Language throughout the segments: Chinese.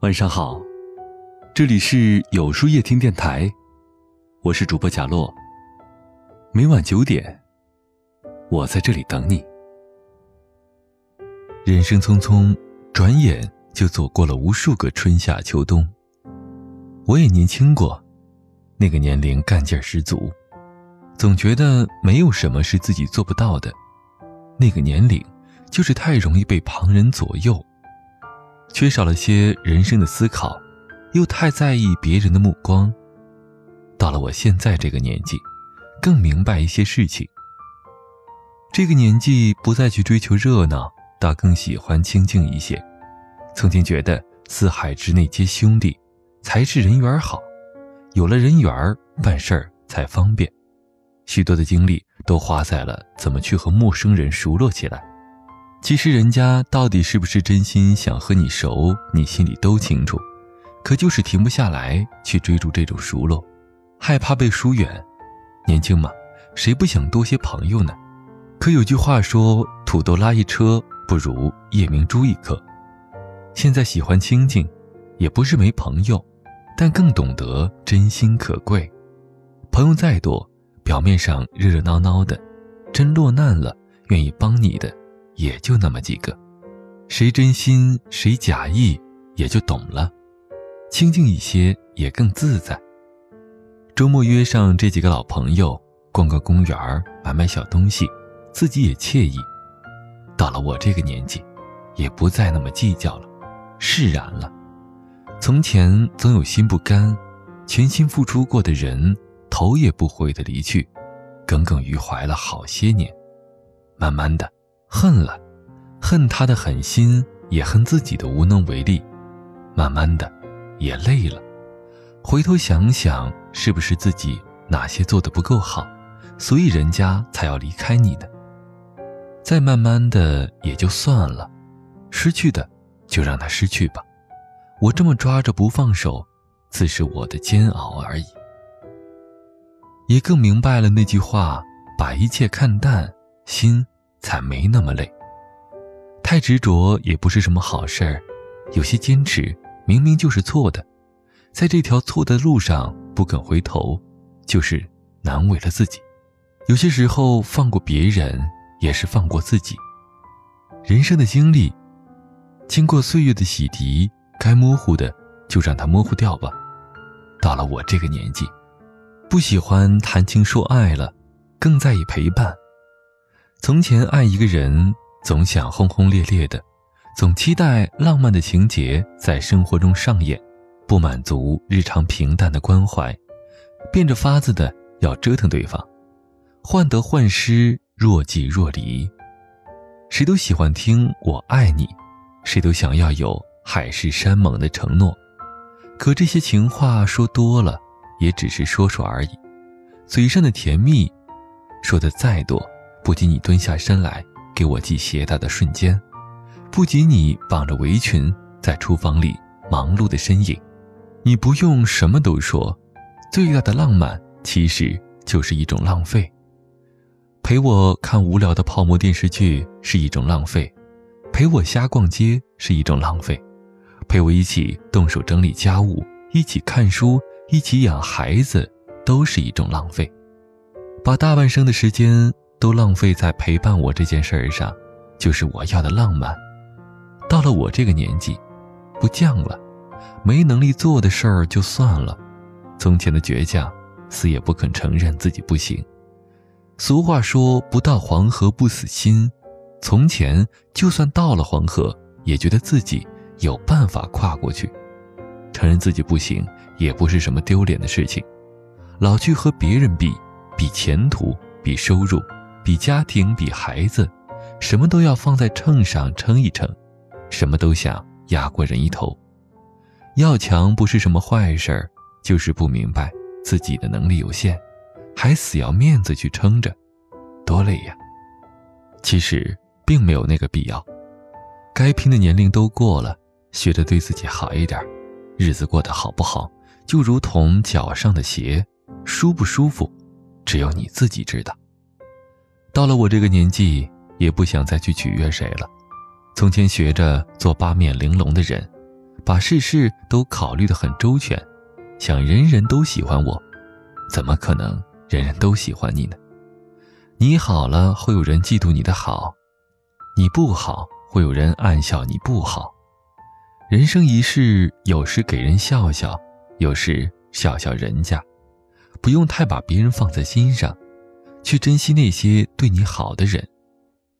晚上好，这里是有书夜听电台，我是主播贾洛。每晚九点，我在这里等你。人生匆匆，转眼就走过了无数个春夏秋冬。我也年轻过，那个年龄干劲十足，总觉得没有什么是自己做不到的。那个年龄，就是太容易被旁人左右。缺少了些人生的思考，又太在意别人的目光。到了我现在这个年纪，更明白一些事情。这个年纪不再去追求热闹，倒更喜欢清静一些。曾经觉得四海之内皆兄弟，才是人缘好。有了人缘办事儿才方便。许多的精力都花在了怎么去和陌生人熟络起来。其实人家到底是不是真心想和你熟，你心里都清楚，可就是停不下来去追逐这种熟络，害怕被疏远。年轻嘛，谁不想多些朋友呢？可有句话说：“土豆拉一车，不如夜明珠一颗。”现在喜欢清静，也不是没朋友，但更懂得真心可贵。朋友再多，表面上热热闹闹的，真落难了，愿意帮你的。也就那么几个，谁真心谁假意，也就懂了。清静一些也更自在。周末约上这几个老朋友，逛个公园买买小东西，自己也惬意。到了我这个年纪，也不再那么计较了，释然了。从前总有心不甘，全心付出过的人，头也不回的离去，耿耿于怀了好些年。慢慢的。恨了，恨他的狠心，也恨自己的无能为力。慢慢的，也累了。回头想想，是不是自己哪些做的不够好，所以人家才要离开你的？再慢慢的，也就算了。失去的，就让它失去吧。我这么抓着不放手，自是我的煎熬而已。也更明白了那句话：把一切看淡，心。才没那么累。太执着也不是什么好事儿，有些坚持明明就是错的，在这条错的路上不肯回头，就是难为了自己。有些时候放过别人，也是放过自己。人生的经历，经过岁月的洗涤，该模糊的就让它模糊掉吧。到了我这个年纪，不喜欢谈情说爱了，更在意陪伴。从前爱一个人，总想轰轰烈烈的，总期待浪漫的情节在生活中上演，不满足日常平淡的关怀，变着法子的要折腾对方，患得患失，若即若离。谁都喜欢听我爱你，谁都想要有海誓山盟的承诺，可这些情话说多了，也只是说说而已，嘴上的甜蜜，说的再多。不及你蹲下身来给我系鞋带的瞬间，不及你绑着围裙在厨房里忙碌的身影，你不用什么都说，最大的浪漫其实就是一种浪费。陪我看无聊的泡沫电视剧是一种浪费，陪我瞎逛街是一种浪费，陪我一起动手整理家务，一起看书，一起养孩子，都是一种浪费。把大半生的时间。都浪费在陪伴我这件事儿上，就是我要的浪漫。到了我这个年纪，不犟了，没能力做的事儿就算了。从前的倔强，死也不肯承认自己不行。俗话说“不到黄河不死心”，从前就算到了黄河，也觉得自己有办法跨过去。承认自己不行，也不是什么丢脸的事情。老去和别人比，比前途，比收入。比家庭，比孩子，什么都要放在秤上称一称，什么都想压过人一头。要强不是什么坏事儿，就是不明白自己的能力有限，还死要面子去撑着，多累呀！其实并没有那个必要，该拼的年龄都过了，学着对自己好一点，日子过得好不好，就如同脚上的鞋，舒不舒服，只有你自己知道。到了我这个年纪，也不想再去取悦谁了。从前学着做八面玲珑的人，把事事都考虑得很周全，想人人都喜欢我，怎么可能人人都喜欢你呢？你好了，会有人嫉妒你的好；你不好，会有人暗笑你不好。人生一世，有时给人笑笑，有时笑笑人家，不用太把别人放在心上，去珍惜那些对你好的人，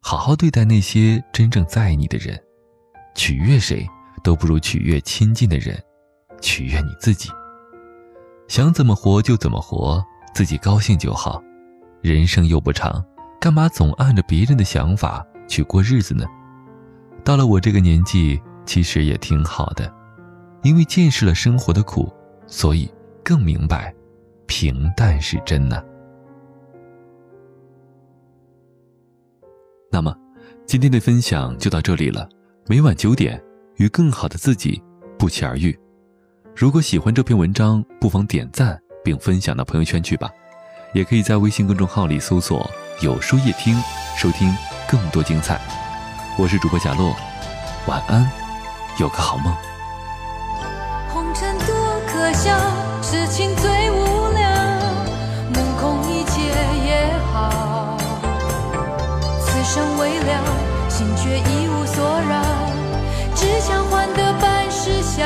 好好对待那些真正在意你的人。取悦谁都不如取悦亲近的人，取悦你自己。想怎么活就怎么活，自己高兴就好。人生又不长，干嘛总按着别人的想法去过日子呢？到了我这个年纪。其实也挺好的，因为见识了生活的苦，所以更明白平淡是真呢。那么，今天的分享就到这里了。每晚九点，与更好的自己不期而遇。如果喜欢这篇文章，不妨点赞并分享到朋友圈去吧。也可以在微信公众号里搜索“有书夜听”，收听更多精彩。我是主播贾洛，晚安。有个好梦。生未了，心却一无所扰，只想换得半世笑。